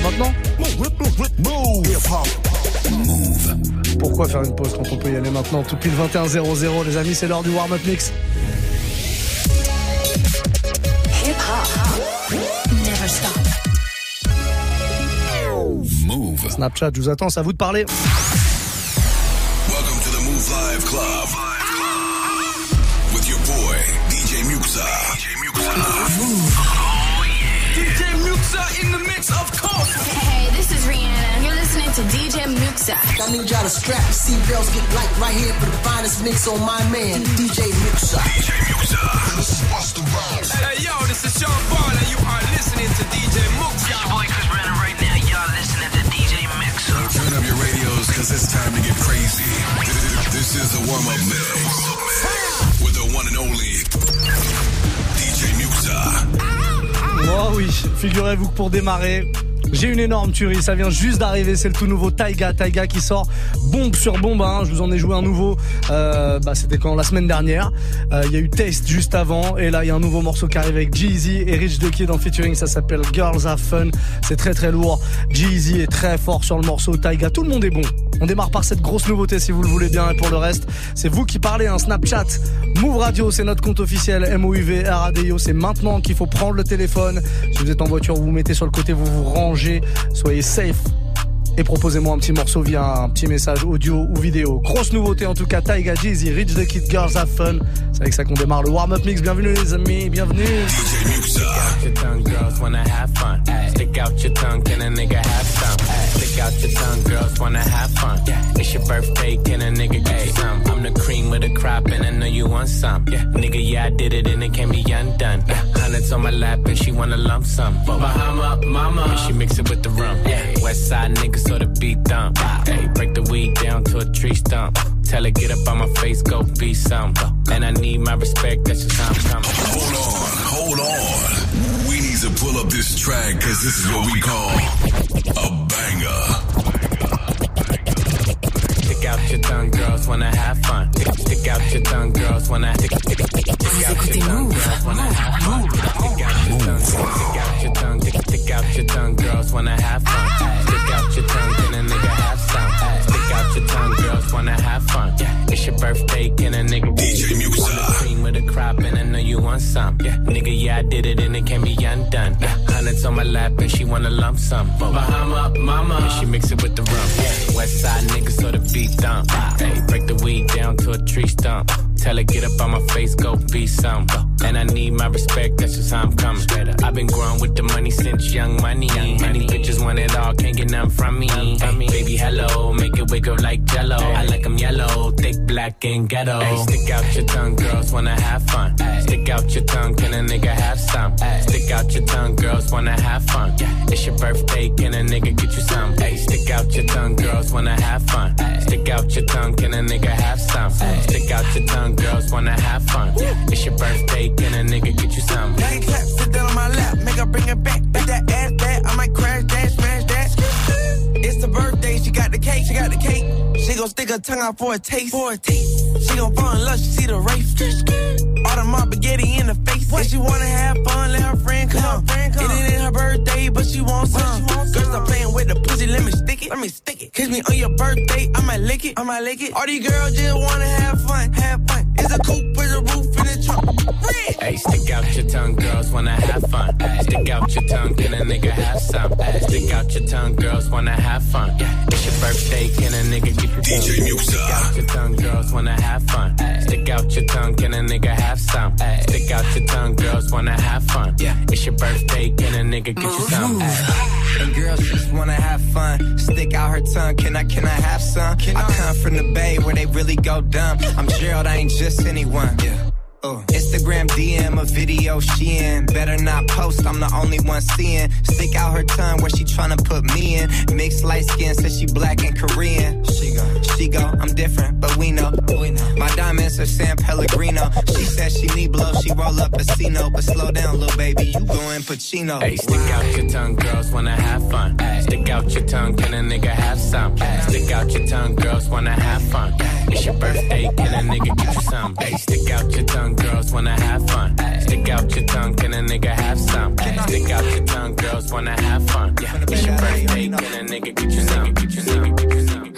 maintenant. Pourquoi faire une pause quand on peut y aller maintenant Tout pile 21-0-0, les amis, c'est l'heure du warm-up mix. Move. Snapchat, je vous attends, c'est à vous de parler. DJ I need y'all to strap your seatbelts, get light right here for the finest mix on my man, DJ Muxxa. DJ Muxxa. This is Busta Rhymes. Hey, yo, this is Sean Paul, and you are listening to DJ Muxxa. Your boy Chris Brandon right now. Y'all listening to DJ Muxxa. Turn up your radios, cause it's time to get crazy. This is the warm-up mix. With the one and only DJ Muxxa. Oh oui, figurez-vous que pour démarrer, j'ai une énorme tuerie, ça vient juste d'arriver, c'est le tout nouveau Taiga, Taiga qui sort bombe sur bombe, hein. je vous en ai joué un nouveau, euh, bah, c'était quand la semaine dernière, euh, il y a eu Taste juste avant, et là il y a un nouveau morceau qui arrive avec Jeezy et Rich the Kid en featuring, ça s'appelle Girls Have Fun, c'est très très lourd, Jeezy est très fort sur le morceau, Taiga, tout le monde est bon. On démarre par cette grosse nouveauté si vous le voulez bien, et pour le reste, c'est vous qui parlez, un hein. Snapchat, Move Radio, c'est notre compte officiel, MOUV, RADIO, c'est maintenant qu'il faut prendre le téléphone, si vous êtes en voiture, vous vous mettez sur le côté, vous vous rangez. Soyez safe et proposez-moi un petit morceau via un petit message audio ou vidéo. Grosse nouveauté en tout cas, Taiga Jeezy, Rich the Kid Girls Have Fun. C'est avec ça qu'on démarre le warm-up mix. Bienvenue les amis, bienvenue. Out your tongue, girls wanna have fun. It's your birthday, can a nigga get some? I'm the cream with the crop, and I know you want some. Yeah, nigga, yeah, I did it, and it can be undone. Yeah, hundreds on my lap, and she wanna lump sum. Bahama, mama, and she mix it with the rum. Yeah, West side niggas so the beat dump. Hey, break the weed down to a tree stump. Tell her get up on my face, go be some. And I need my respect, that's just how I'm coming. Hold on, hold on. We need to pull up this track, cause this is what we call a banger. Out your tongue, girls wanna have fun. Stick out your tongue, girls wanna. Stick, stick, out your tongue, girls wanna have fun. Stick out your tongue, stick out your have fun. Stick out your tongue, can a nigga have some? Out your tongue, girls wanna have fun. It's your birthday, can a nigga DJ Muxxa. cream with a crop, and I know you want some. Yeah, nigga, yeah, I did it, and it can be undone. Yeah, hundreds on my lap, and she wanna lump some. Bahama, mama, and she mix it with the rum. Yeah, West side niggas, so the beat dump. Hey, break the weed down to a tree stump. Tell her get up on my face, go be some. And I need my respect, that's just how I'm coming. I've been growing with the money since young money. Many bitches want it all, can't get none from me. Hey, baby, hello, make it wiggle like jello. I like them yellow, thick, black, and ghetto. Hey, stick out your tongue, girls wanna have fun. Stick out your tongue, can a nigga have some? Stick out your tongue, girls wanna have fun. Yeah. It's your birthday, can a nigga get you some? Hey, stick out your tongue, girls wanna have fun. Stick out your tongue, can a nigga have some? Stick out your tongue, girls wanna have fun. It's your birthday, can a nigga get you some? Nine clap, sit down on my lap, make her bring it back. Make that ass back, I might crash that, smash that. It's the birthday, she got the cake, she got the cake. She gon' stick her tongue out for a taste, for a taste. She gon' fall in love, she see the race. All the my spaghetti in the face. When she wanna have fun, let her friend come. It ain't her birthday, but she wants some. Girls stop playing with the pussy, let me stick it, let me stick it. Kiss me on your birthday, I might lick it, I might lick it. All these girls just wanna have fun, have fun. It's a coupe with a roof in the trunk. Hey, stick out your tongue, girls wanna have fun. Stick out your tongue, can a nigga have some? Stick out your tongue, girls wanna have fun. It's your birthday, can a nigga get your DJ Muxxa. Stick out your tongue, girls wanna have fun. Stick out your tongue, can a nigga have some? Stick out your tongue, girls wanna have fun. Yeah. It's your birthday, can a nigga get you some? And girls just wanna have fun. Stick out her tongue, can I, can I have some? Can I come from the bay where they really go dumb. I'm Gerald, I ain't just anyone. Yeah. Uh, Instagram DM a video she in. Better not post, I'm the only one seeing. Stick out her tongue where she tryna put me in. Mixed light skin, says she black and Korean. She she go, I'm different, but we know. My diamonds are San Pellegrino. She says she need blow, she roll up a Cino. But slow down, little baby, you going Pacino. Hey, stick out your tongue, girls wanna have fun. Ay. Stick out your tongue, can a nigga have some? Ay. Stick out your tongue, girls wanna have fun. Ay. It's your birthday, can a nigga get you some? Hey, stick out your tongue, girls wanna have fun. Stick out your tongue, can a nigga have some? Stick out your tongue, girls wanna have fun. Yeah. It's your birthday, can a nigga get you some? Get you some? Get you some?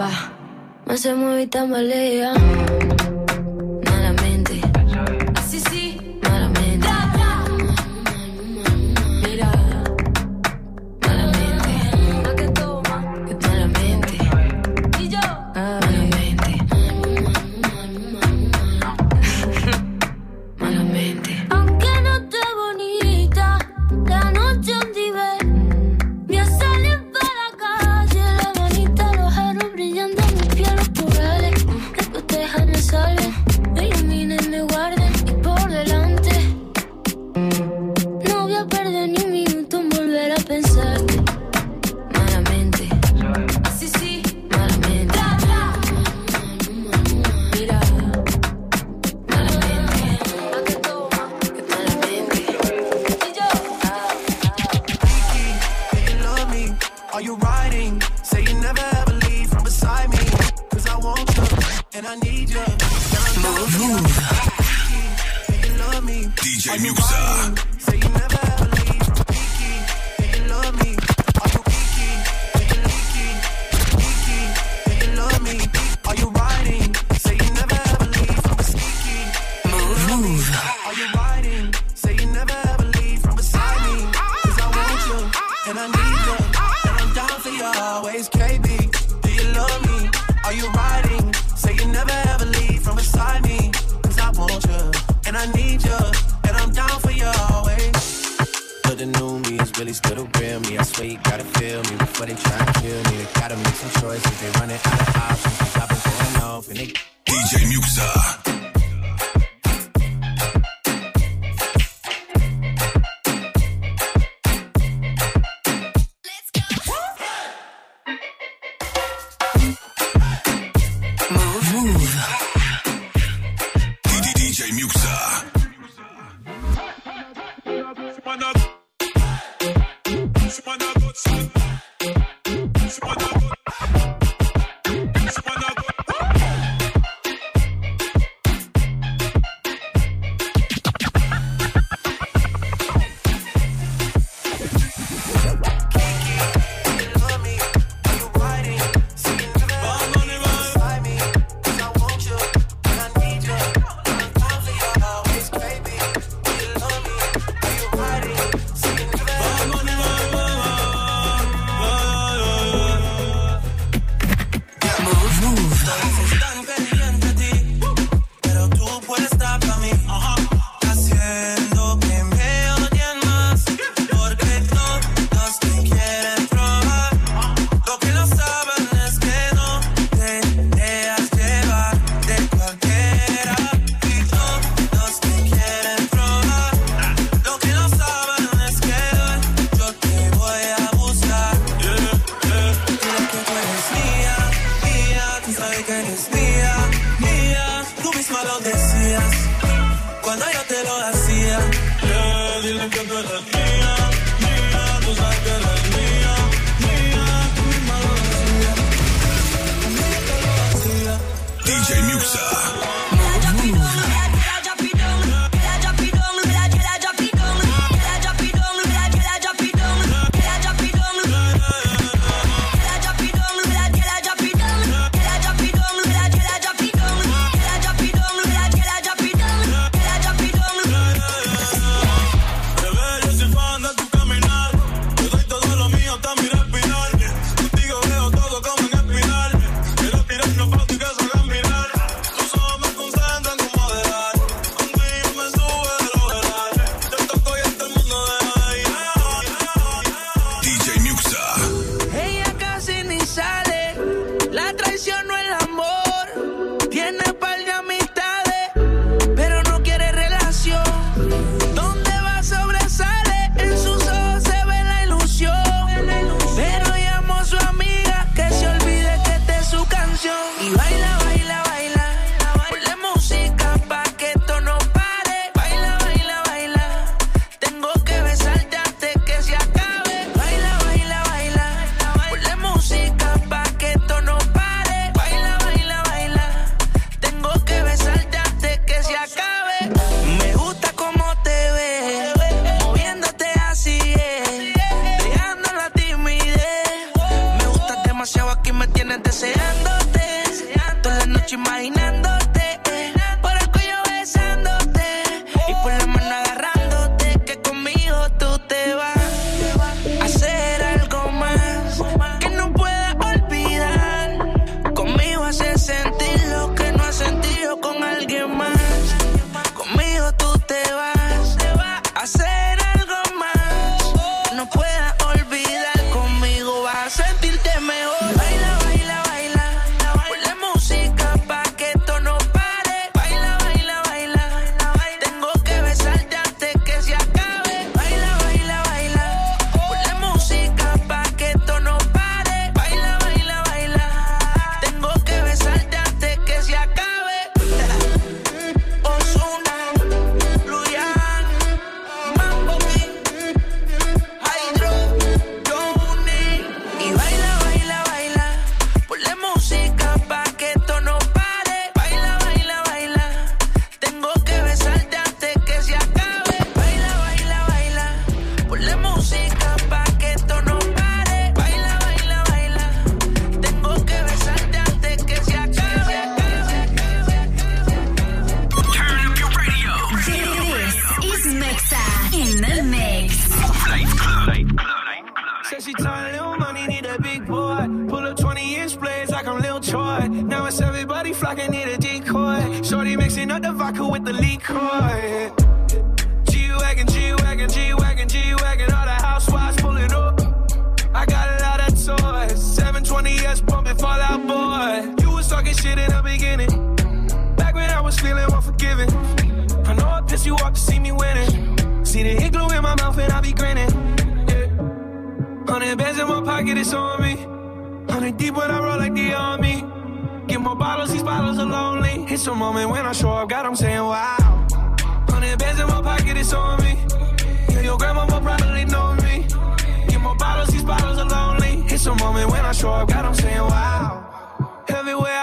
papá. Me hace muy tambalea. Eh, ah. need you, and I'm down for you always. But the new me is really still the real me. I swear you gotta feel me before they try to kill me. They gotta make some choices. They running out of options. Going off and they. DJ Muxxa.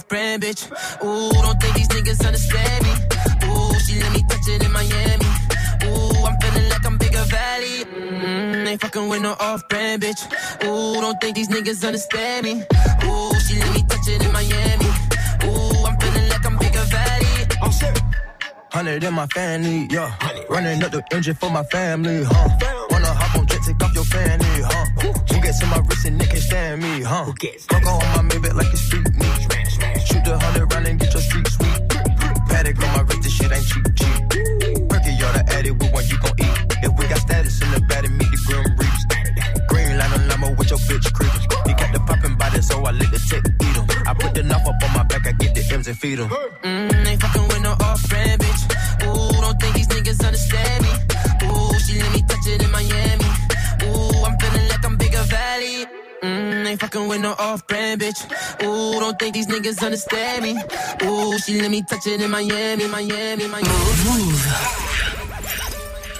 Fucking off-brand bitch. Ooh, don't think these niggas understand me. Ooh, she let me touch it in Miami. Ooh, I'm feeling like I'm bigger valley. Mm, ain't fucking with no off-brand bitch. Ooh, don't think these niggas understand me. Ooh, she let me touch it in Miami. Ooh, I'm feeling like I'm bigger valley. Hundred in my family, yeah. Running up the engine for my family, huh? Wanna hop on jet, take off your fanny, huh? Who gets in my wrist and they can't stand me, huh? Fuck on my Maybach like it's street meat. The hundred round and get your street sweet. Patek on my wrist, this shit ain't cheap, cheap. Perky, y'all the addict, with one you gon' eat. If we got status in the and meet the grim reaps. Green line on limo with your bitch creep. He got the poppin' body, so I lick the tip, eat 'em. I put the knife up on my back, I get the M's and feed 'em. Mm, ain't fucking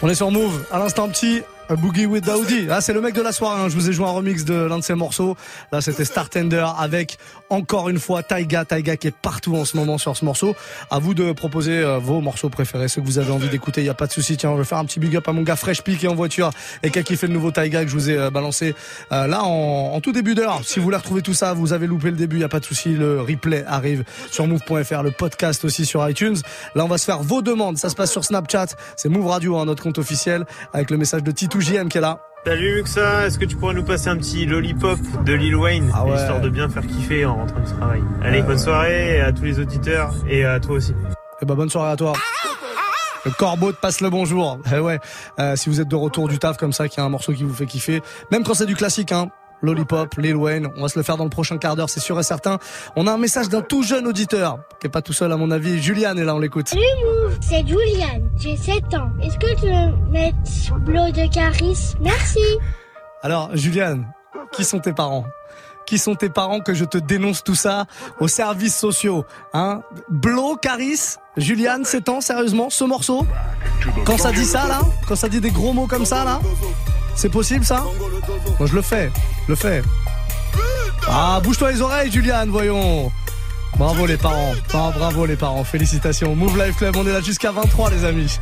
On est sur Move, à l'instant petit. Boogie with Daoudi. Ah, c'est le mec de la soirée. hein. Je vous ai joué un remix de l'un de ses morceaux. Là, c'était Star Tender avec encore une fois Taiga. Taiga qui est partout en ce moment sur ce morceau. À vous de proposer euh, vos morceaux préférés, ceux que vous avez envie d'écouter. Il y a pas de souci. Tiens, je vais faire un petit big up à mon gars Fresh Peak qui est en voiture et qui a kiffé le nouveau Taiga que je vous ai euh, balancé euh, là en, tout début d'heure. Si vous voulez retrouver tout ça, vous avez loupé le début. Il y a pas de souci. Le replay arrive sur move.fr, le podcast aussi sur iTunes. Là, on va se faire vos demandes. Ça se passe sur Snapchat. C'est Move Radio, hein, notre compte officiel, avec le message de Titou JM qui est là. Salut Muxa, est-ce que tu pourrais nous passer un petit lollipop de Lil Wayne Ah ouais. histoire de bien faire kiffer en rentrant du travail Allez, bonne soirée à tous les auditeurs et à toi aussi. Eh ben bonne soirée à toi. Le corbeau te passe le bonjour. Eh ouais. Euh, si vous êtes de retour du taf comme ça, qu'il y a un morceau qui vous fait kiffer, même quand c'est du classique, hein. Lollipop, Lil Wayne. On va se le faire dans le prochain quart d'heure, c'est sûr et certain. On a un message d'un tout jeune auditeur, qui est pas tout seul à mon avis. Juliane est là, on l'écoute. Salut Move, c'est Juliane, j'ai 7 ans. Est-ce que tu veux mettre Blow de Caris Merci. Alors, Juliane, qui sont tes parents? Qui sont tes parents que je te dénonce tout ça aux services sociaux Hein? Blo, Caris, Juliane, 7 ans, sérieusement, ce morceau? Quand ça dit ça là? Quand ça dit des gros mots comme ça là? C'est possible ça Moi je le fais, je le fais. Ah, bouge-toi les oreilles Juliane, voyons Bravo les parents, Ah, bravo les parents, félicitations. Move Life Club, on est là jusqu'à 23 les amis.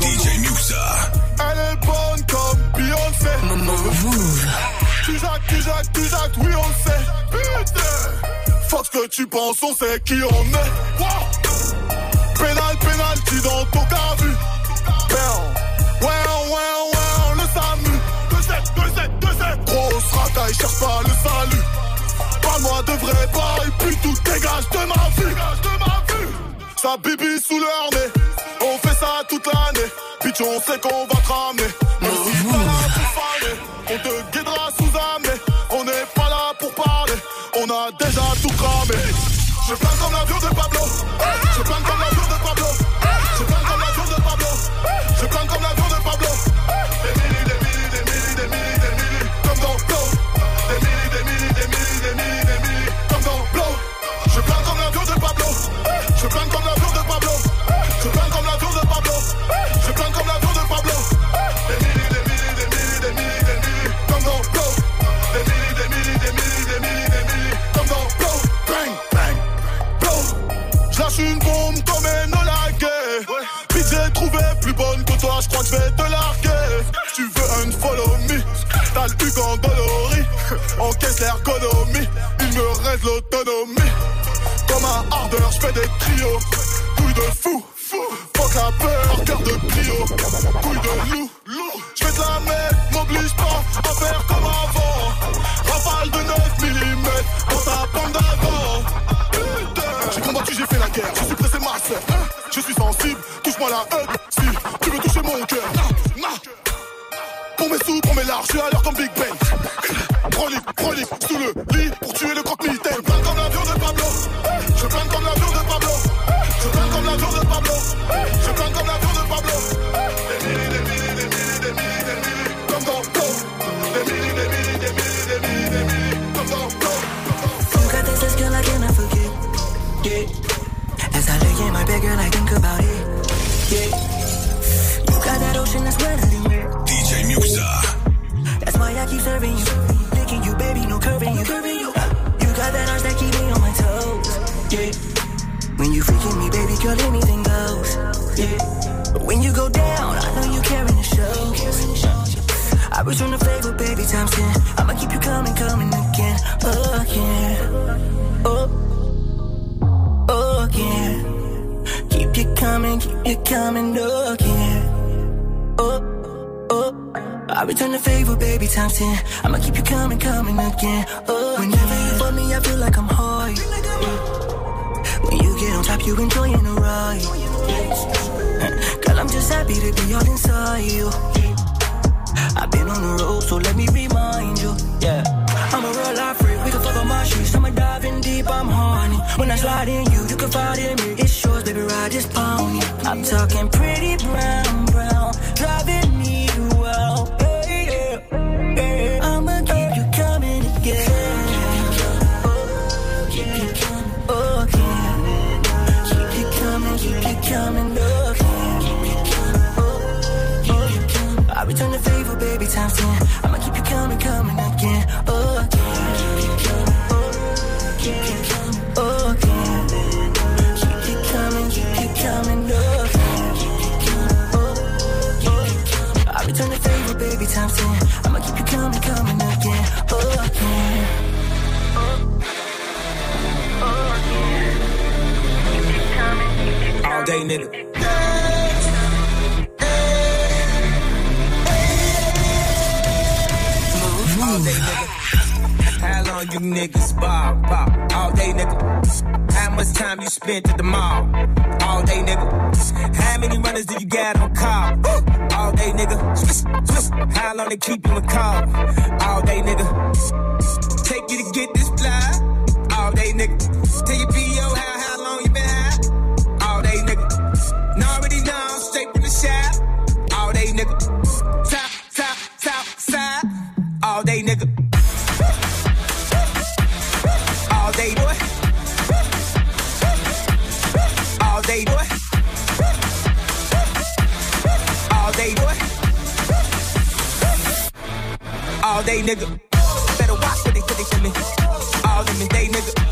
DJ Muxa. Elle est bonne comme Beyoncé. Move. Tu jacques, tu jacques, tu jacques, oui on le sait. Putain. Ce que tu penses, on sait qui on est. Wow. Pénal, pénalty dans ton cas vu. Ouais, ouais, ouais, le SAMU. 2-7, 2-7, 2-7. Grosse racaille, cherche pas le salut. Parle-moi de vrai bail, puis tout dégage de ma vue. de ma vue. Sa bibi sous leur nez. On fait ça toute l'année. Bitch, on sait qu'on va te ramener. Même si là pour faner, on te guidera sous amener. On n'est pas là pour parler. On a déjà tout cramé. Je plane comme l'avion de coming, keep you coming again. Oh, oh. I return the favor, baby, times ten. I'ma keep you coming, coming again. Oh, whenever you for me, I feel like I'm high. When you get on top, you enjoying the ride. Girl, I'm just happy to be all inside you. I've been on the road, so let me remind you. Yeah, I'm a real life freak. We can fuck on my streets. I'm a diving deep, I'm horny. When I slide in you, you can find in me. It's yours, baby, ride this pony. I'm talking pretty brown, brown, driving me hey. I'ma keep you coming again. Oh, keep you coming, oh. Keep you coming, keep you coming, oh. I return the favor, baby, times ten. Day, nigga. All day, nigga. How long you niggas bob, bob? All day, nigga. How much time you spent at the mall? All day, nigga. How many runners do you got on call? All day, nigga. How long they keep you in call? All day, nigga. Take you to get this fly. All day, nigga. Tell your All day, nigga. All day, boy. All day, boy. All day, boy. All day, nigga. Better watch what they say to me. All in the day, nigga.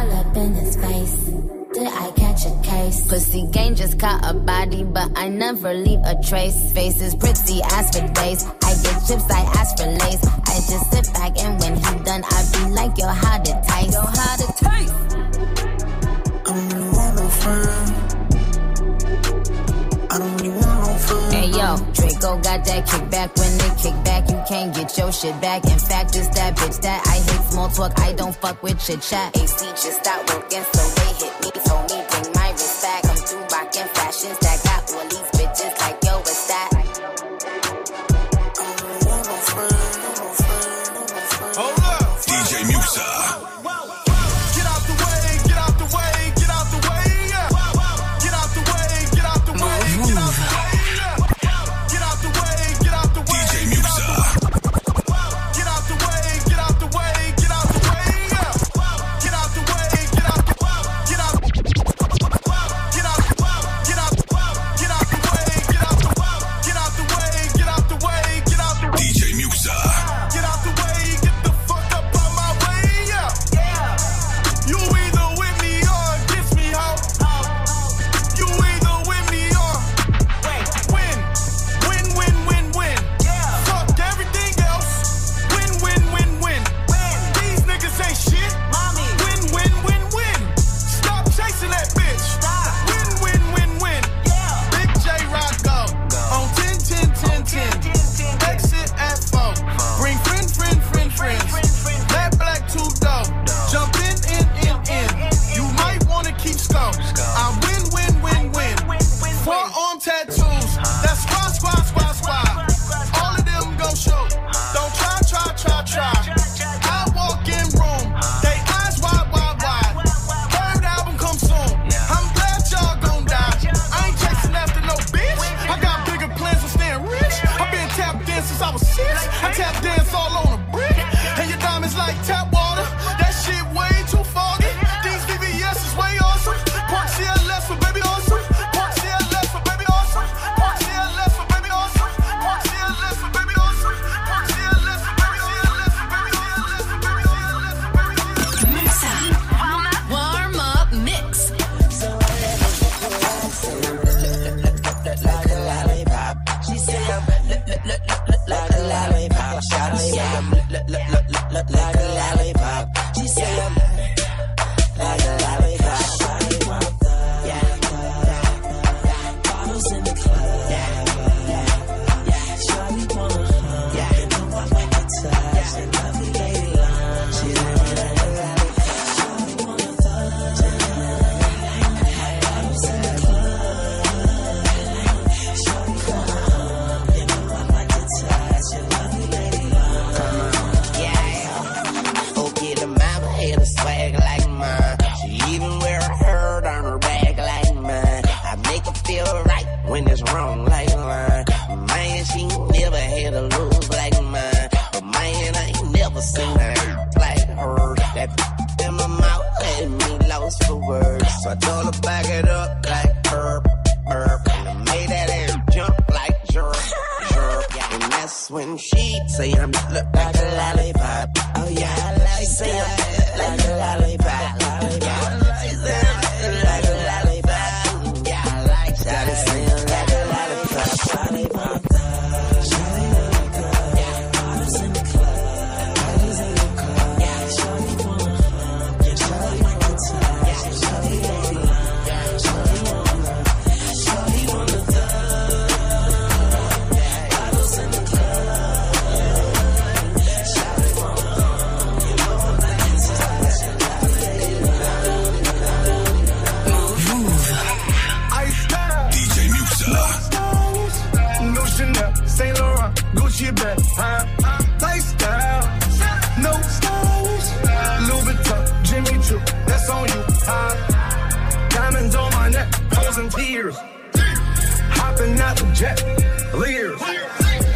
Pussy gang just caught a body, but I never leave a trace. Face is pretty as for days. I get chips, I ask for lace. I just sit back and when he done, I be like, yo, how to taste? Yo, how to taste? I don't really want no friends. I don't really want no friends. Hey yo, Draco got that kickback. When they kick back, you can't get your shit back. In fact, it's that bitch that I hate small talk. I don't fuck with chit chat. AC just stop working, so for words. So I told her back it up like burp, burp. And I made that air jump like jerk, jerk. And that's when she say I'm look like a lollipop. Oh yeah, I like say I'm like a lollipop. say I'm like jet, leers.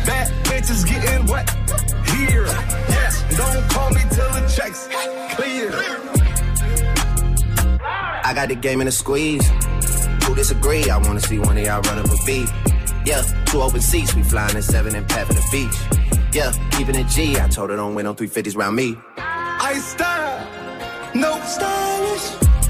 Bad bitches getting wet here. Yes, don't call me till the checks clear. I got the game in a squeeze. Who disagree? I wanna see one of y'all run up a beat. Yeah, two open seats, we flying in seven and pat for the beach. Yeah, keeping it G. I told her don't win on 350s round me. I style, no stylish.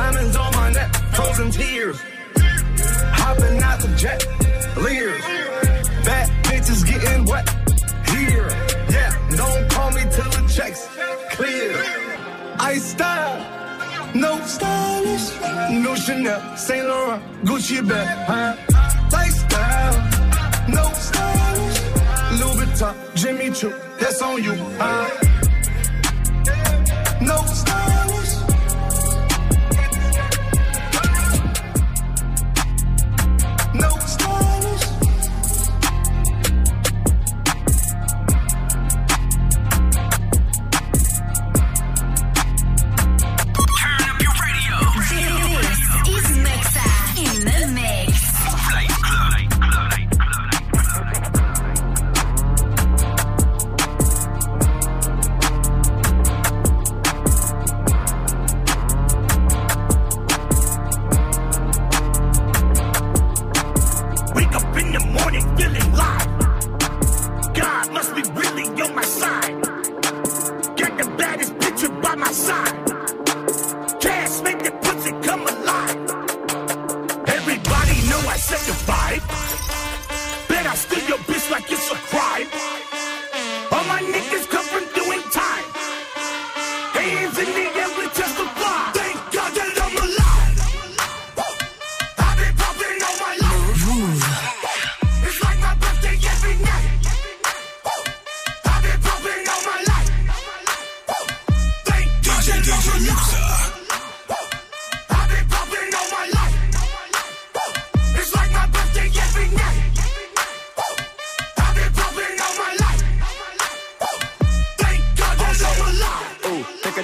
Diamonds on my neck, frozen tears. Hopping out the jet, leers. Bad bitches getting wet here. Yeah, don't call me till the checks clear. Ice style, no stylish. No Chanel, Saint Laurent, Gucci bag, huh? Lifestyle, no stylish. Louis Vuitton, Jimmy Choo, that's on you, huh?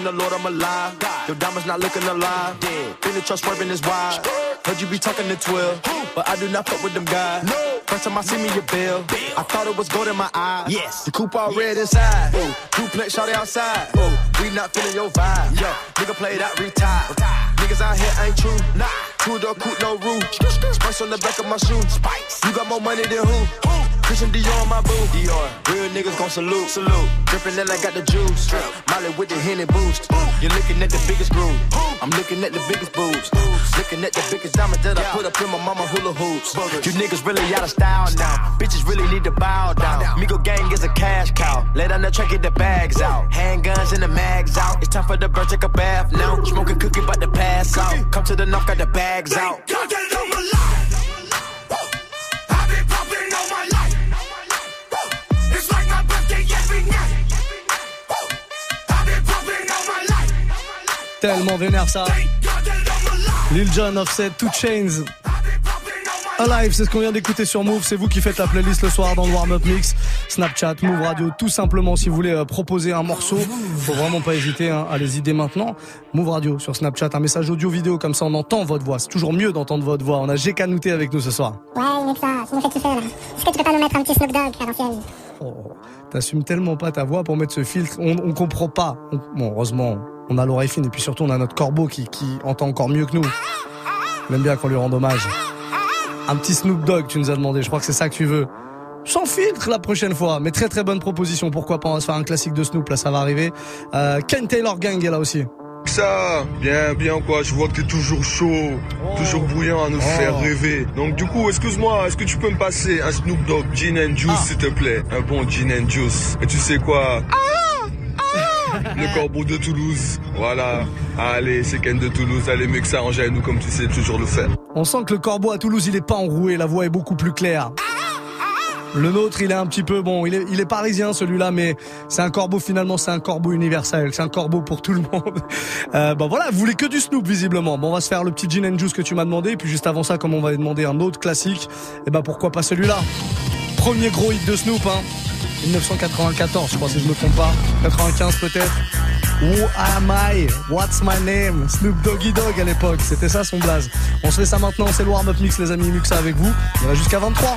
The Lord I'm alive. Your diamonds not looking alive. Been the trust swerving is wide. Heard you be talking to 12, but I do not fuck with them guys. First time I see me, your bill. I thought it was gold in my eye. Yes. The coupe all red inside. Ooh, Duplex, shawty outside. Oh, we not feeling your vibe. Yo, nigga play that retire. Niggas out here ain't true. Nah, two door coupe, no roof. Spice on the back of my shoe. Spice. You got more money than who? Christian Dior on my boo. Dior. Real niggas gon' salute. Salute. Drippin' that I got the juice. Molly with the Henny boost. You're looking at the biggest groove. I'm looking at the biggest boobs. Looking at the biggest diamond that I put up in my mama hula hoops. You niggas really out of style now. Bitches really need to bow down. Migo gang is a cash cow. Lay down the track, get the bags out. Handguns and the mags out. It's time for the bird, take a bath now. Smoking cookie, about to pass out. Come to the north, got the bags out. God, they know Tellement vénère ça. Lil Jon, Offset, Two Chains. Alive, c'est ce qu'on vient d'écouter sur Move. C'est vous qui faites la playlist le soir dans le warm-up mix. Snapchat, Move Radio, tout simplement. Si vous voulez euh, proposer un morceau, faut vraiment pas hésiter. Hein. Allez-y dès maintenant. Move Radio sur Snapchat, un message audio-vidéo comme ça, on entend votre voix. C'est toujours mieux d'entendre votre voix. On a GK Nouté avec nous ce soir. Ouais, mec, ça, ça nous fait kiffer là? Est-ce que tu peux pas nous mettre un petit Snoop Dogg à l'ancienne? Oh, T'assumes tellement pas ta voix pour mettre ce filtre. On, on comprend pas. On- bon, heureusement, on a l'oreille fine et puis surtout on a notre corbeau qui, qui entend encore mieux que nous. On aime bien qu'on lui rende hommage. Un petit Snoop Dogg, tu nous as demandé. Je crois que c'est ça que tu veux. Sans filtre la prochaine fois, mais très très bonne proposition. Pourquoi pas On va se faire un classique de Snoop là, ça va arriver. Euh, Ken Taylor Gang est là aussi. Ça, bien, bien quoi, je vois que t'es toujours chaud, toujours bouillant à nous Oh. faire rêver. Donc du coup, excuse-moi, est-ce que tu peux me passer un Snoop Dogg Gin and Juice Ah. s'il te plaît? Un bon Gin and Juice. Et tu sais quoi? Le corbeau de Toulouse. Voilà. Allez, c'est Ken de Toulouse. Allez, mieux que ça, avec nous comme tu sais toujours le faire. On sent que le corbeau à Toulouse, il est pas enroué, la voix est beaucoup plus claire. Le nôtre, il est un petit peu bon, il est, il parisien celui-là, mais c'est un corbeau finalement, c'est un corbeau universel, c'est un corbeau pour tout le monde. Euh, bon voilà, vous voulez que du Snoop visiblement. Bon, on va se faire le petit gin and juice que tu m'as demandé, et puis juste avant ça, comme on va demander un autre classique, et ben pourquoi pas celui-là? Premier gros hit de Snoop, hein. 1994, je crois si je me trompe pas, 95 peut-être. Who am I? What's my name? Snoop Doggy Dog à l'époque, c'était ça son blaze. On se fait ça maintenant, c'est le warm-up mix les amis, Muxa avec vous. On va jusqu'à 23.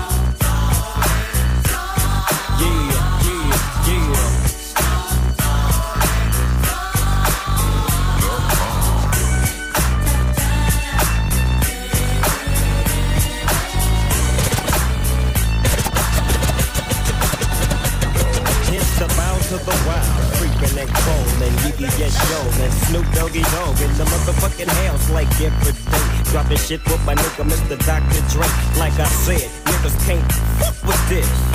Shit with my nigga Mr. Dr. Dre. Like I said, niggas can't fuck with this.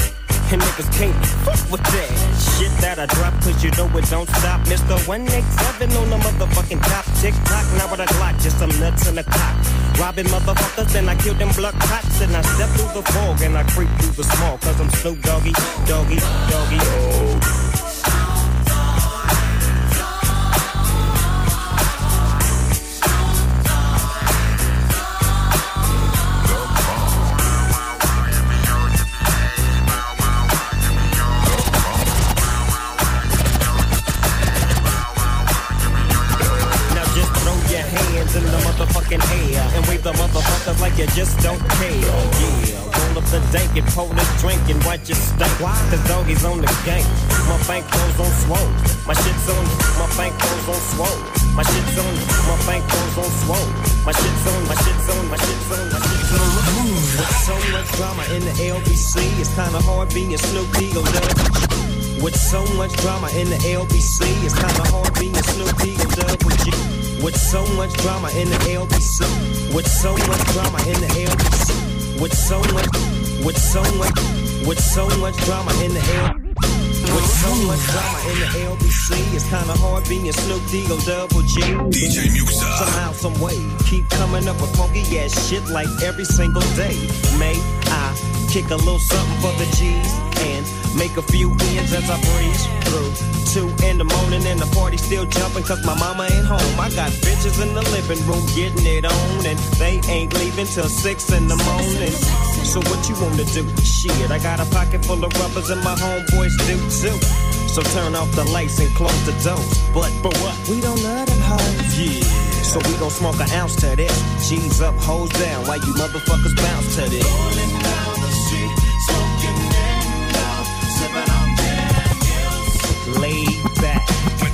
And niggas can't fuck with that shit that I drop, cause you know it don't stop. Mr. 187 on the motherfucking top. Tick tock, now what a Glock, just some nuts in the cock. Robbing motherfuckers, then I kill them blood cops. And I step through the fog and I creep through the small, cause I'm Snoop Doggy, Doggy, Doggy. Now you just don't care. Yeah, roll up the dank and pour the drink and watch it stink. Why? Cause doggies on the gang. My bank goes on swole. My shit's on, my bank goes on swole. My shit's on, my bank goes on swole. My shit's on, my shit's on, my shit's on, my shit's on. With so much drama in the LBC, it's kinda hard being a Snoop Dogg. With so much drama in the LBC, it's kinda hard being a Snoop Dogg. With so much drama in the LBC, with so much drama in the LBC, with so much, with so much, with so much drama in the L. With so much drama in the LBC, it's kinda hard being Snoop D-O double G. DJ Muxxa. Somehow, some way, keep coming up with funky ass shit like every single day. May I kick a little something for the G's and make a few ends as I breeze through. Two in the morning and the party still jumping cause my mama ain't home. I got bitches in the living room getting it on and they ain't leaving till six in the morning. So what you wanna do? Shit, I got a pocket full of rubbers and my homeboys do too. So turn off the lights and close the doors. But for what? We don't love them hoes. Yeah. So we gon' smoke an ounce to this. G's up, hoes down, Why you motherfuckers bounce to this. Back.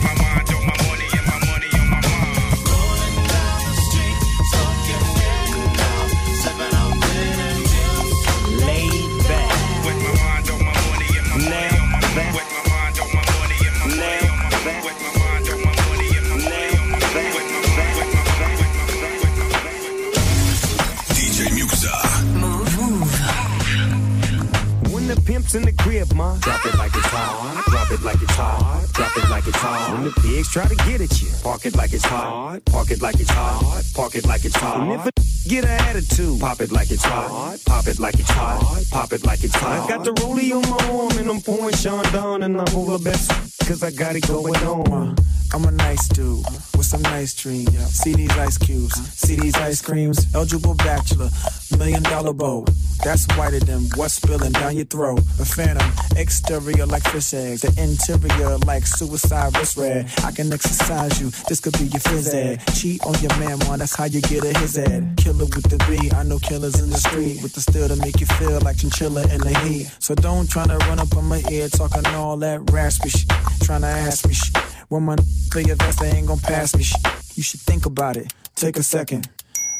When in the crib, ma, drop it like it's hot. Drop it like it's hot. Drop it like it's hot. When the pigs try to get at you, park it like it's hot. Park it like it's hot. Park it like it's hot. And if a get an attitude, pop it like it's hot. Pop it like it's hot. Pop it like it's hot. I got the rollie on my arm and I'm pouring Sean down and I'm over best cause I got it going on. I'm a nice dude with some nice dreams. See these ice cubes, see these ice creams. Eligible bachelor, million dollar bow. That's whiter than what's spilling down your throat. A phantom, exterior like fish eggs, the interior like suicide red. I can exercise you, this could be your phys ed. Cheat on your man, man, that's how you get a his ed. Killer with the B, I know killers in the street with the steel to make you feel like chinchilla in the heat. So don't try to run up on my ear talking all that raspy shit, tryna ask me shit. When my play your vest, they ain't gon' pass me shit. You should think about it, take a second.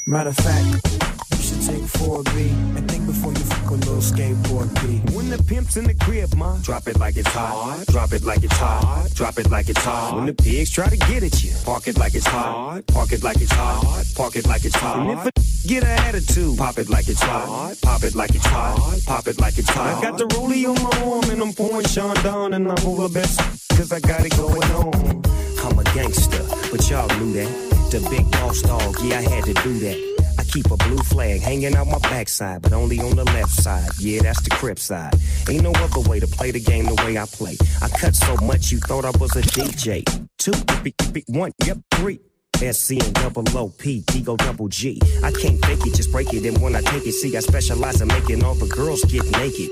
Matter of fact, you should take 4B and think before you fuck a little skateboard B. When the pimp's in the crib, ma, drop it like it's hot. Drop it like it's hot. Drop it like it's hot. When the pigs try to get at you, park it like it's hot. Park it like it's hot. Park it like it's hot. And if a get an attitude, pop it like it's hot. Pop it like it's hot. Pop it like it's hot. I got the rollie on my arm and I'm pouring Sean down and I'm over best cause I got it going on. I'm a gangster, but y'all knew that. The big boss dog, yeah, I had to do that. Keep a blue flag hanging out my backside, but only on the left side. Yeah, that's the crip side. Ain't no other way to play the game the way I play. I cut so much you thought I was a DJ. Two, one, yep, three. SC and double OP, Digo double G. I can't fake it, just break it. And when I take it, see, I specialize in making all the girls get naked.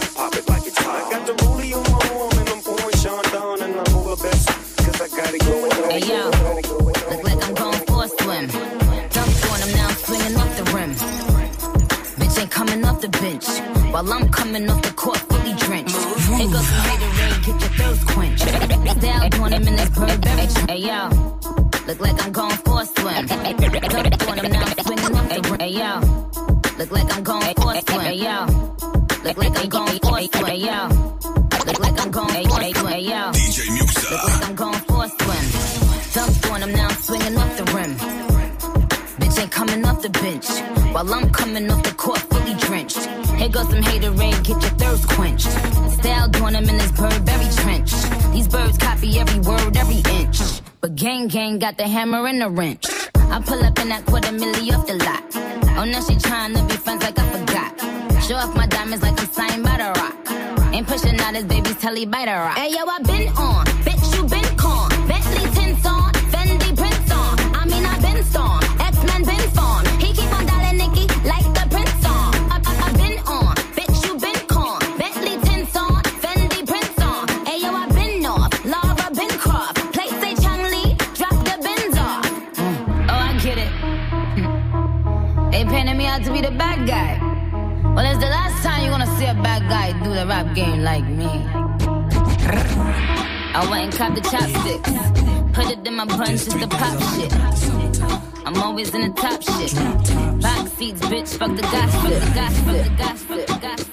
Hey look like I'm going for a swim. Dunk on him now, swinging off the rim. Bitch ain't coming off the bench. While I'm coming off the court fully drenched. Here goes some Haterade, get your thirst quenched. Style on him in this Burberry. Hey look like I'm going for a swim. Dunk on him now, swinging off the rim. Hey look like I'm going for a swim. Hey look like I'm going for a swim. Hey look like I'm going for a swim. Hey on him now, I'm swinging off the rim. Bitch ain't coming off the bench. While I'm coming off the court fully drenched. Here goes some hater haterade, get your thirst quenched. Style doing him in this Burberry trench. These birds copy every word, every inch. But gang gang got the hammer and the wrench. I pull up in that quarter milli off the lot. Oh, now she trying to be friends like I forgot. Show off my diamonds like I'm signed by the rock. Ain't pushing out his baby's telly by the rock. Hey yo, I been on, bitch Well, it's the last time you're gonna see a bad guy do the rap game like me. I went and caught the chopsticks. Put it in my bun just to pop shit. I'm always in the top shit. Box seats, bitch, fuck the gossip. The gossip, the gossip, the gossip.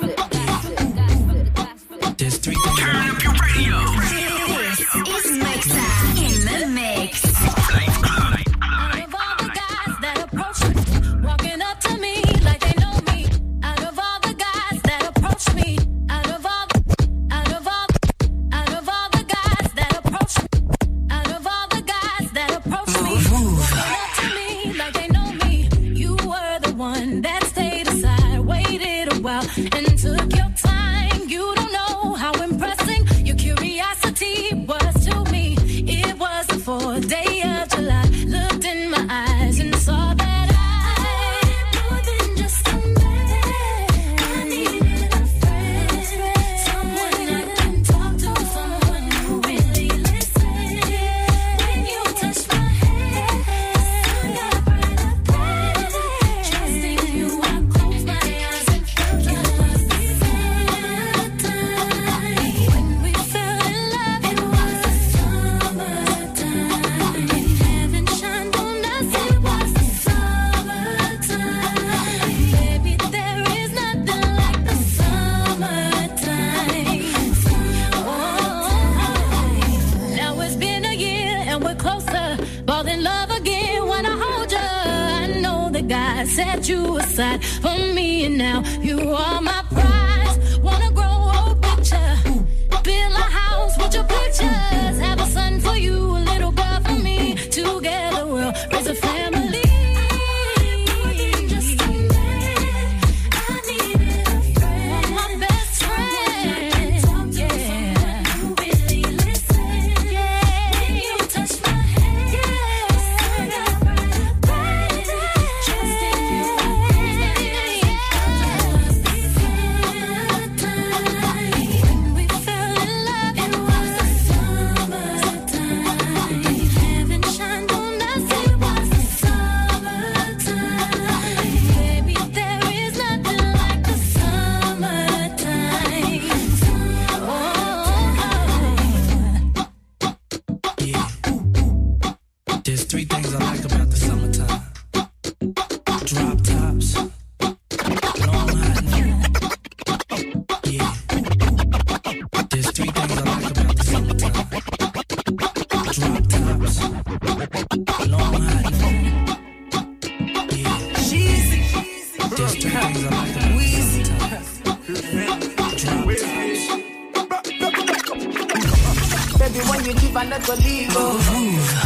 I never leave. Oh.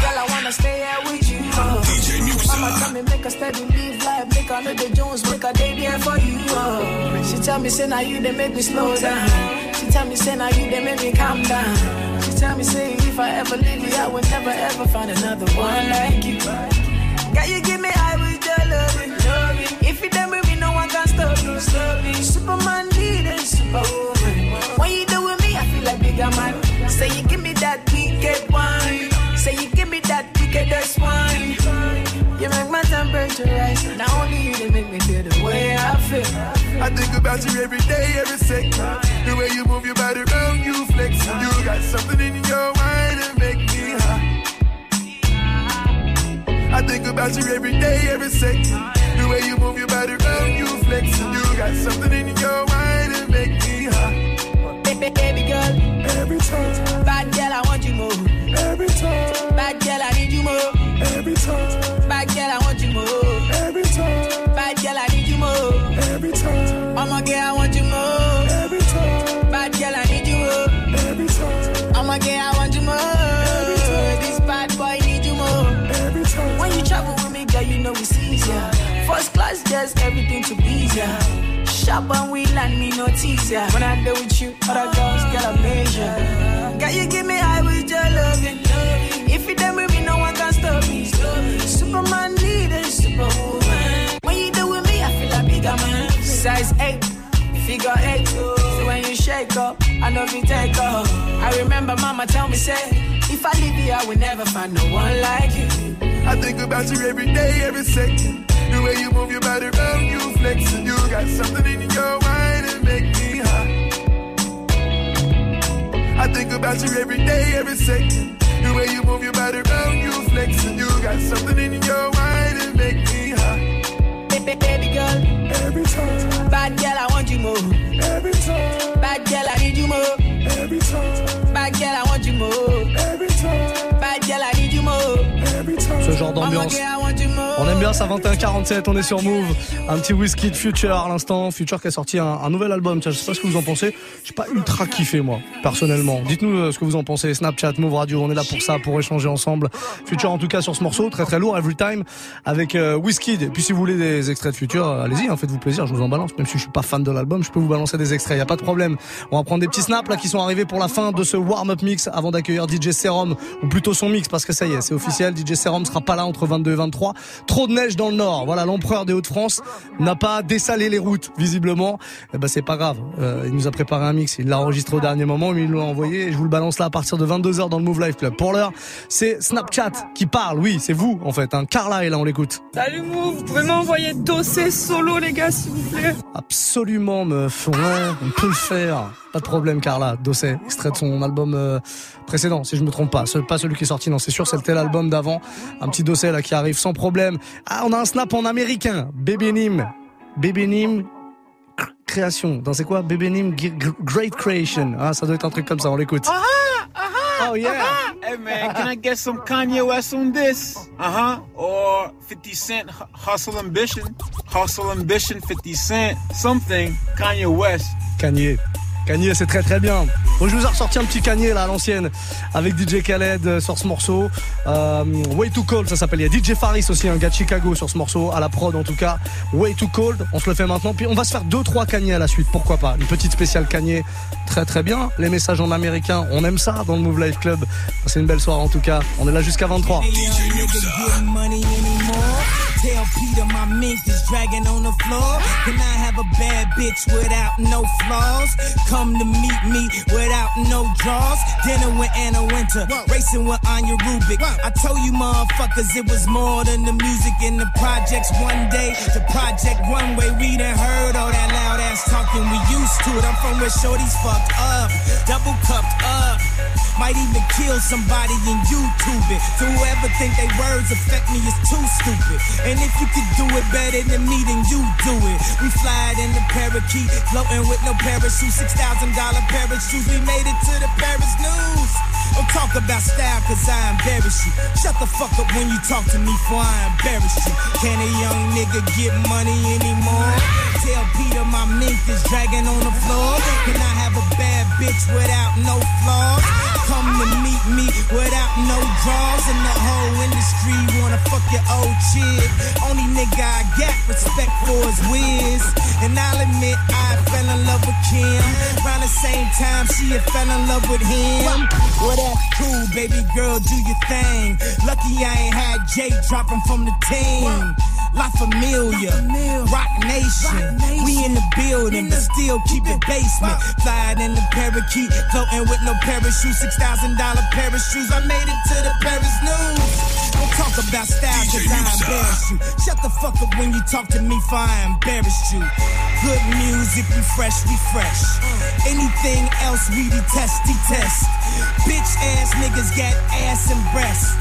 Girl, I wanna stay here with you. Oh. Mama tell me make a steady live life, make a know the Jones, make a day there for you. Oh. She tell me say now you they make me slow down. She tell me say now you they make me calm down. She tell me say if I ever leave you, I will never ever find another one like you. Girl, you give me high with your loving. If you done with me, no one can stop you. Superman leading, superwoman. When you do with me, I feel like bigger man. Say you give me that wicked wine. Say you give me that wickedest wine. You make my temperature rise. Now only you, they make me feel the way I feel. I think about you every day, every second. The way you move your body around, you flex. You got something in your mind that make me hot. I think about you every day, every second. The way you move your body around, you flex. You got something in your mind that make me hot. Baby, baby girl. Every time. Bad girl, I want you more. Every time. Bad girl, I need you more. Every time. Bad girl, I want you more. Every time. Bad girl, I need you more. Every time. I'm a girl, I want you more. Every time. Bad girl, I need you more. Every time. I'm a girl, I want you more. This bad boy need you more. Every time. When you travel with me, girl, you know it's easier. First class, just everything to please ya. Shop and we land me no teaser. When I deal with you, other girls get a measure. Girl, you give me high with your loving. Size eight, figure eight. So when you shake up, I know if you take off. I remember mama tell me say, if I leave you, I will never find no one like you. I think about you every day, every second. The way you move your body around, you flex. You got something in your mind that make me hot. I think about you every day, every second. The way you move your body around, you flexing. You got something in your mind that make me hot. Baby girl, every time. Bad girl, I want you more. Every time. Bad girl, I need you more. Every time. Bad girl, I want you more. Every time. Bad girl, I need you more. Every time. Ce genre d'ambiance. On aime bien ça 21-47, on est sur Move. Un petit whisky de Future à l'instant. Future qui a sorti un, nouvel album. Tiens, je sais pas ce que vous en pensez. J'ai pas ultra kiffé moi, personnellement. Dites-nous euh, ce que vous en pensez. Snapchat, Move Radio, on est là pour ça, pour échanger ensemble. Future en tout cas sur ce morceau, très très lourd, Every Time, avec euh, Whisky. Et puis si vous voulez des extraits de Future, euh, allez-y, hein, faites-vous plaisir, je vous en balance. Même si je suis pas fan de l'album, je peux vous balancer des extraits, y a pas de problème. On va prendre des petits snaps là qui sont arrivés pour la fin de ce warm-up mix avant d'accueillir DJ Serum, ou plutôt son mix, parce que ça y est, c'est officiel. DJ Serum sera pas là entre 22 et 23. Trop de neige dans le nord. Voilà, l'empereur des Hauts-de-France n'a pas dessalé les routes, visiblement. Eh ben, c'est pas grave. Euh, il nous a préparé un mix. Il l'a enregistré au dernier moment, mais il nous l'a envoyé et je vous le balance là à partir de 22h dans le Move Life Club. Pour l'heure, c'est Snapchat qui parle. Oui, c'est vous, en fait. Hein. Carla est là, on l'écoute. Salut Move, vous pouvez m'envoyer dossier solo les gars s'il vous plaît? Absolument, meuf. Ouais, on peut le faire. Pas de problème, Carla. Dossé, extrait de son album euh, précédent, si je me trompe pas. Ce- Pas celui qui est sorti, non, c'est sûr, c'était l'album d'avant. Un petit dossier là qui arrive sans problème. Ah, on a un snap en américain. Bébé Nim. Bébé Nim. cr- Création. Dans c'est quoi? Bébé G- Great Creation. Ah, ça doit être un truc comme ça, on l'écoute. Oh yeah. Hey man, can I get some Kanye West on this? Uh huh. Or 50 Cent Hu- Hustle Ambition. Hustle Ambition, 50 Cent. Something. Kanye West. Kanye. Kanye, c'est très très bien. Bon, je vous ai ressorti un petit Kanye là à l'ancienne avec DJ Khaled euh, sur ce morceau. Euh, Way Too Cold, ça s'appelle. Il y a DJ Faris aussi, un gars de Chicago sur ce morceau, à la prod en tout cas. Way Too Cold, on se le fait maintenant. Puis on va se faire deux trois Kanye à la suite, pourquoi pas. Une petite spéciale Kanye, très très bien. Les messages en américain, on aime ça dans le Move Life Club. C'est une belle soirée en tout cas. On est là jusqu'à 23. Tell Peter my mink is dragging on the floor. Can I have a bad bitch without no flaws? Come to meet me without no draws. Dinner with Anna Wintour, racing with Anja Rubik. I told you motherfuckers it was more than the music in the projects. One day, the project one way. We done heard all that loud ass talking. We used to it. I'm from where shorties fucked up, double cupped up. Might even kill somebody and YouTube it. To whoever think they words affect me is too stupid. And if you could do it better than me, then you do it. We fly in the parakeet, floating with no parachute. Six thousand dollar parachutes. We made it to the Paris news. Don't talk about style cause I embarrass you. Shut the fuck up when you talk to me for I embarrass you. Can a young nigga get money anymore? Tell Peter my mink is dragging on the floor. Can I have a bad bitch without no flaws? Come to meet me without no draws. And the whole industry wanna fuck your old chick. Only nigga I got respect for is Wiz. And I'll admit I fell in love with Kim. Around the same time she had fell in love with him. Well that's cool, baby girl, do your thing. Lucky I ain't had Jay dropping from the team. La Familia, Roc Nation. We in the building, but still keep it basement. Flying in the parakeet, floating with no parachute. Six thousand dollar pair of shoes. I made it to the Paris news. Don't talk about style, cause I embarrass you. Shut the fuck up when you talk to me, for I embarrass you. Good music, we fresh, we fresh. Uh. Anything else, we detest, detest. Bitch ass niggas got ass and breasts.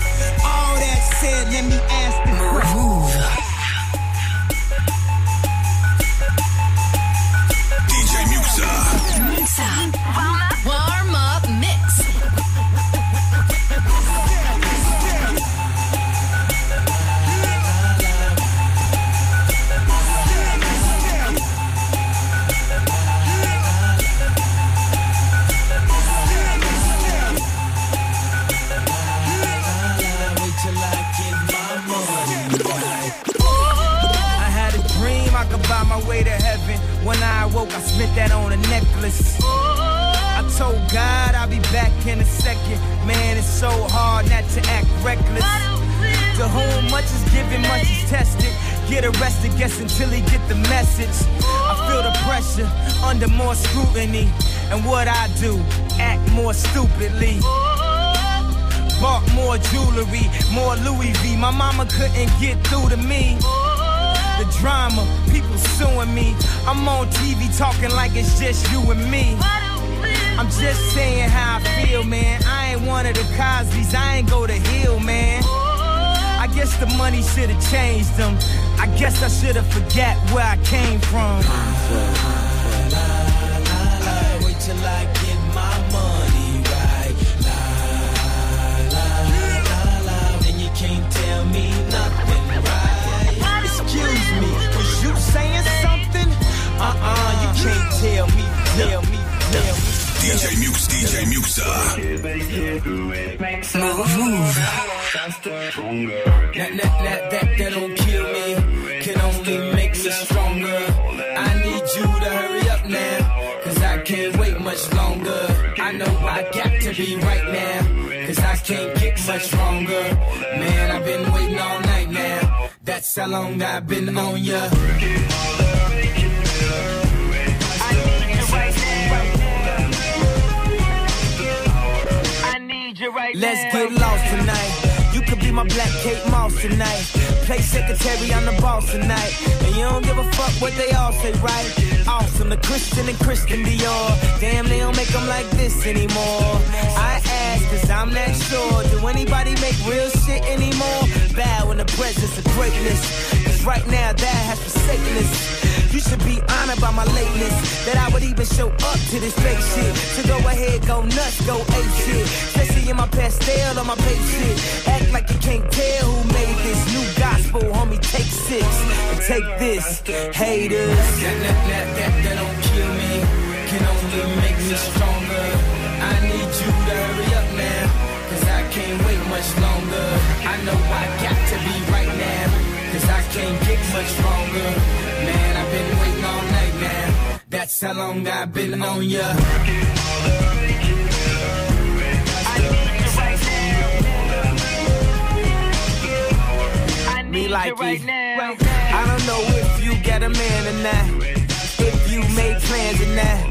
All that said, let me ask this question. I spent that on a necklace. I told God I'll be back in a second. Man, it's so hard not to act reckless. To whom much is given, much is tested. Get arrested, guess until he get the message. I feel the pressure under more scrutiny. And what I do, act more stupidly. Bought more jewelry, more Louis V. My mama couldn't get through to me. Drama, people suing me. I'm on TV talking like it's just you and me. I'm just saying how I feel, man. I ain't one of the Cosby's, I ain't go to Hill, man. I guess the money should've changed them. I guess I should've forget where I came from. Wait till I get my money right. La la la la. Then you can't tell me nothing right. Excuse me, was you saying something? Uh-uh, you can't tell me, tell me, tell me. DJ Mux, DJ Muxxa. Mouv'. That, that, that, that, that don't kill me, can only make me stronger. I need you to hurry up now, cause I can't wait much longer. I know I got to be right now, cause I can't get much longer. Man, I've been waiting all night now, that's how long I've been on ya. Let's get lost tonight. You could be my black Kate Moss tonight. Play secretary, I'm the boss tonight. And you don't give a fuck what they all say, right? Awesome, the Christian and Christian Dior. Damn, they don't make them like this anymore. I ask, cause I'm not sure. Do anybody make real shit anymore? Bow in the presence of greatness. Cause right now, that has forsaken us. You should be honored by my lateness. That I would even show up to this fake shit. So go ahead, go nuts, go ape shit. Especially in my pastel on my page shit. Act like you can't tell who made this new gospel, homie. Take six and take this, haters. That, that, that, that, that don't kill me, can only make me stronger. I need you to hurry up now, cause I can't wait much longer. I know I got to be right now, cause I can't get much longer. Man, I've been waiting all night now, that's how long I've been on ya. me like you. I don't know if you got a man or not. If you made plans or not.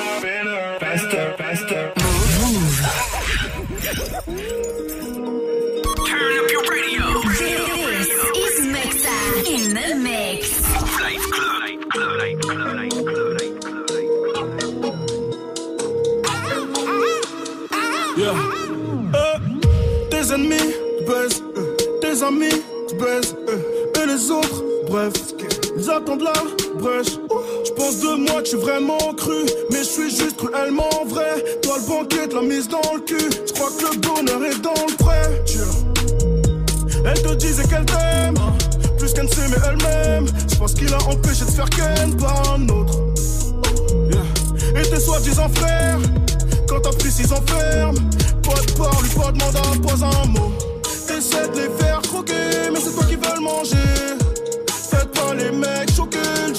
Faster, faster. Turn up your radio. This is Mixa in the mix. Life Club. Yeah. Euh, tes ennemis, tu baises. euh, tes amis, tu baises. euh, et les autres, bref, ils attendent la brèche. Je pense de moi suis vraiment cru, mais je suis juste cruellement vrai. Toi le banquier de la mise dans le cul. Je crois que le bonheur est dans le prêt. Elle te disait qu'elle t'aime, plus qu'elle ne s'aimait elle-même. Je pense qu'il a empêché de faire ken par un autre. Et tes soi-disant frères, quand t'as pris s'ils enferment, pas de parole, pas de mandat, pas un mot. T'essaies de les faire croquer, mais c'est toi qui veux le manger. Faites pas les mecs choqués,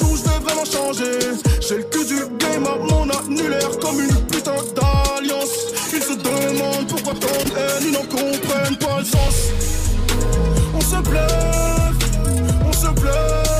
J'ai le cul du game à mon annulaire comme une putain d'alliance. Ils se demandent pourquoi tant de haine, ils n'en comprennent pas le sens. On se bluffe, on se bluffe,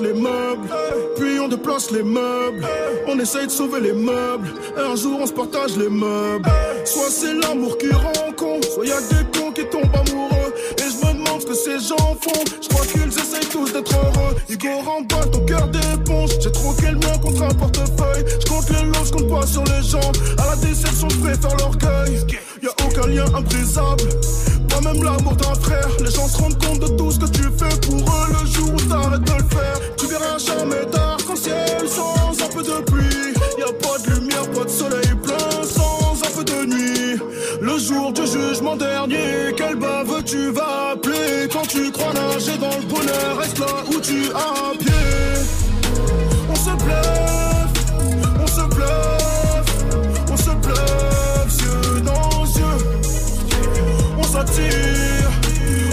les meubles, puis on déplace les meubles. On essaye de sauver les meubles, un jour on se partage les meubles. Soit c'est l'amour qui rend con, soit y a des cons qui tombent amoureux. Et je me demande ce que ces gens font. Je crois qu'ils essayent tous d'être heureux. Igor remballe ton cœur d'éponge. J'ai troqué le mien contre un portefeuille. Je compte les lots, je compte pas sur les gens. À la déception, je préfère l'orgueil. Y a aucun lien imprisable. Même l'amour d'un frère. Les gens se rendent compte de tout ce que tu fais pour eux le jour où t'arrêtes de le faire. Tu verras jamais d'arc-en-ciel sans un peu de pluie. Y a pas de lumière, pas de soleil plein sans un peu de nuit. Le jour du jugement dernier, quel bave tu vas appeler Quand tu crois nager dans le bonheur, reste là où tu as pied. On se bluffe,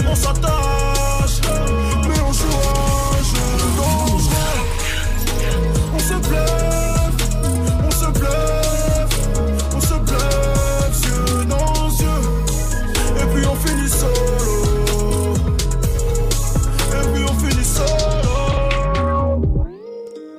On s'attache, mais on joue un jeu. On se bluffe, on se bluffe, on se bluffe, yeux dans yeux. Et puis on finit solo. Et puis on finit solo.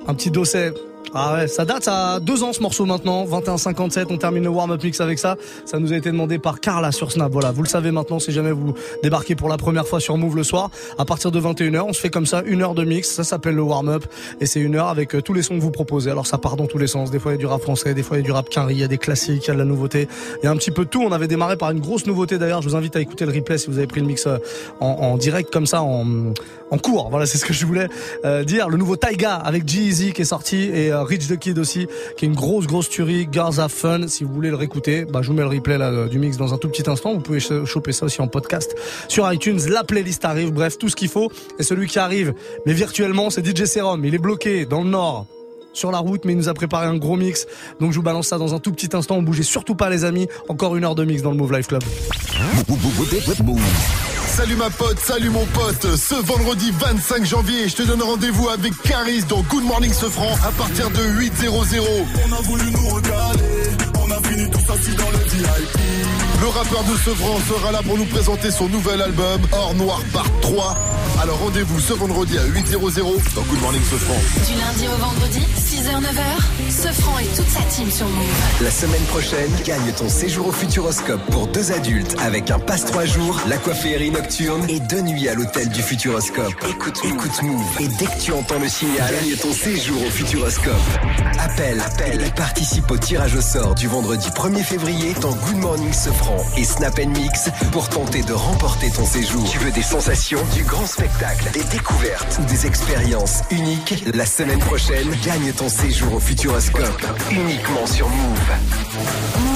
Un petit dossier. Ah ouais, ça date, a deux ans ce morceau maintenant, 21-57, on termine le warm-up mix avec ça. Ça nous a été demandé par Carla sur Snap. Voilà, vous le savez maintenant, si jamais vous débarquez pour la première fois sur Move le soir, à partir de 21h, on se fait comme ça une heure de mix, ça s'appelle le warm-up, et c'est une heure avec euh, tous les sons que vous proposez. Alors ça part dans tous les sens, des fois il y a du rap français, des fois il y a du rap quinri, il y a des classiques, il y a de la nouveauté, il y a un petit peu de tout. On avait démarré par une grosse nouveauté d'ailleurs, je vous invite à écouter le replay si vous avez pris le mix euh, en, direct comme ça, en, en cours. Voilà, c'est ce que je voulais euh, dire. Le nouveau Taiga avec G-Eazy qui est sorti et Rich the Kid aussi, qui est une grosse grosse tuerie. Have Fun. Si vous voulez le réécouter, bah, je vous mets le replay euh, du mix dans un tout petit instant. Vous pouvez ch- choper ça aussi en podcast sur iTunes. La playlist arrive. Bref, tout ce qu'il faut. Et celui qui arrive, mais virtuellement, c'est DJ Serum. Il est bloqué dans le nord sur la route, mais il nous a préparé un gros mix. Donc je vous balance ça dans un tout petit instant. Bougez surtout pas les amis. Encore une heure de mix dans le Move Life Club. Salut ma pote, salut mon pote. Ce vendredi 25 janvier, je te donne rendez-vous avec Caris dans Good Morning Sofran à partir de 8.00. On a voulu nous recaler, on a fini tous assis dans le VIP. Le rappeur de Sevran sera là pour nous présenter son nouvel album Or Noir Part 3. Alors rendez-vous ce vendredi à 8.00 dans Good Morning Sofran. Du lundi au vendredi, 6h, 9h, ce franc et toute sa team sur Move. La semaine prochaine, gagne ton séjour au Futuroscope pour deux adultes avec un passe trois jours, l'aquaférie nocturne et deux nuits à l'hôtel du Futuroscope. Écoute, écoute Move et dès que tu entends le signal, gagne ton séjour au Futuroscope. Appelle, appelle et participe au tirage au sort du vendredi 1er février dans Good Morning Sofran et Snap Mix pour tenter de remporter ton séjour. Tu veux des sensations, du grand spectacle, des découvertes ou des expériences uniques? La semaine prochaine, gagne ton séjour au Futuroscope uniquement sur Move. Move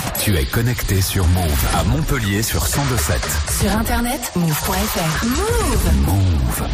Tu es connecté sur Move à Montpellier sur 1027. Sur internet, move.fr. Move Move.